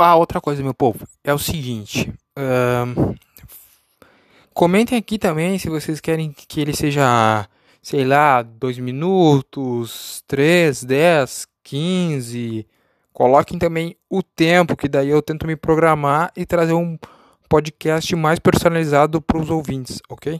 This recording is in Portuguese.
Ah, outra coisa, meu povo, é o seguinte. comentem aqui também se vocês querem que ele seja, sei lá, 2 minutos, três, dez, quinze. Coloquem também o tempo, que daí eu tento me programar e trazer um podcast mais personalizado para os ouvintes, ok?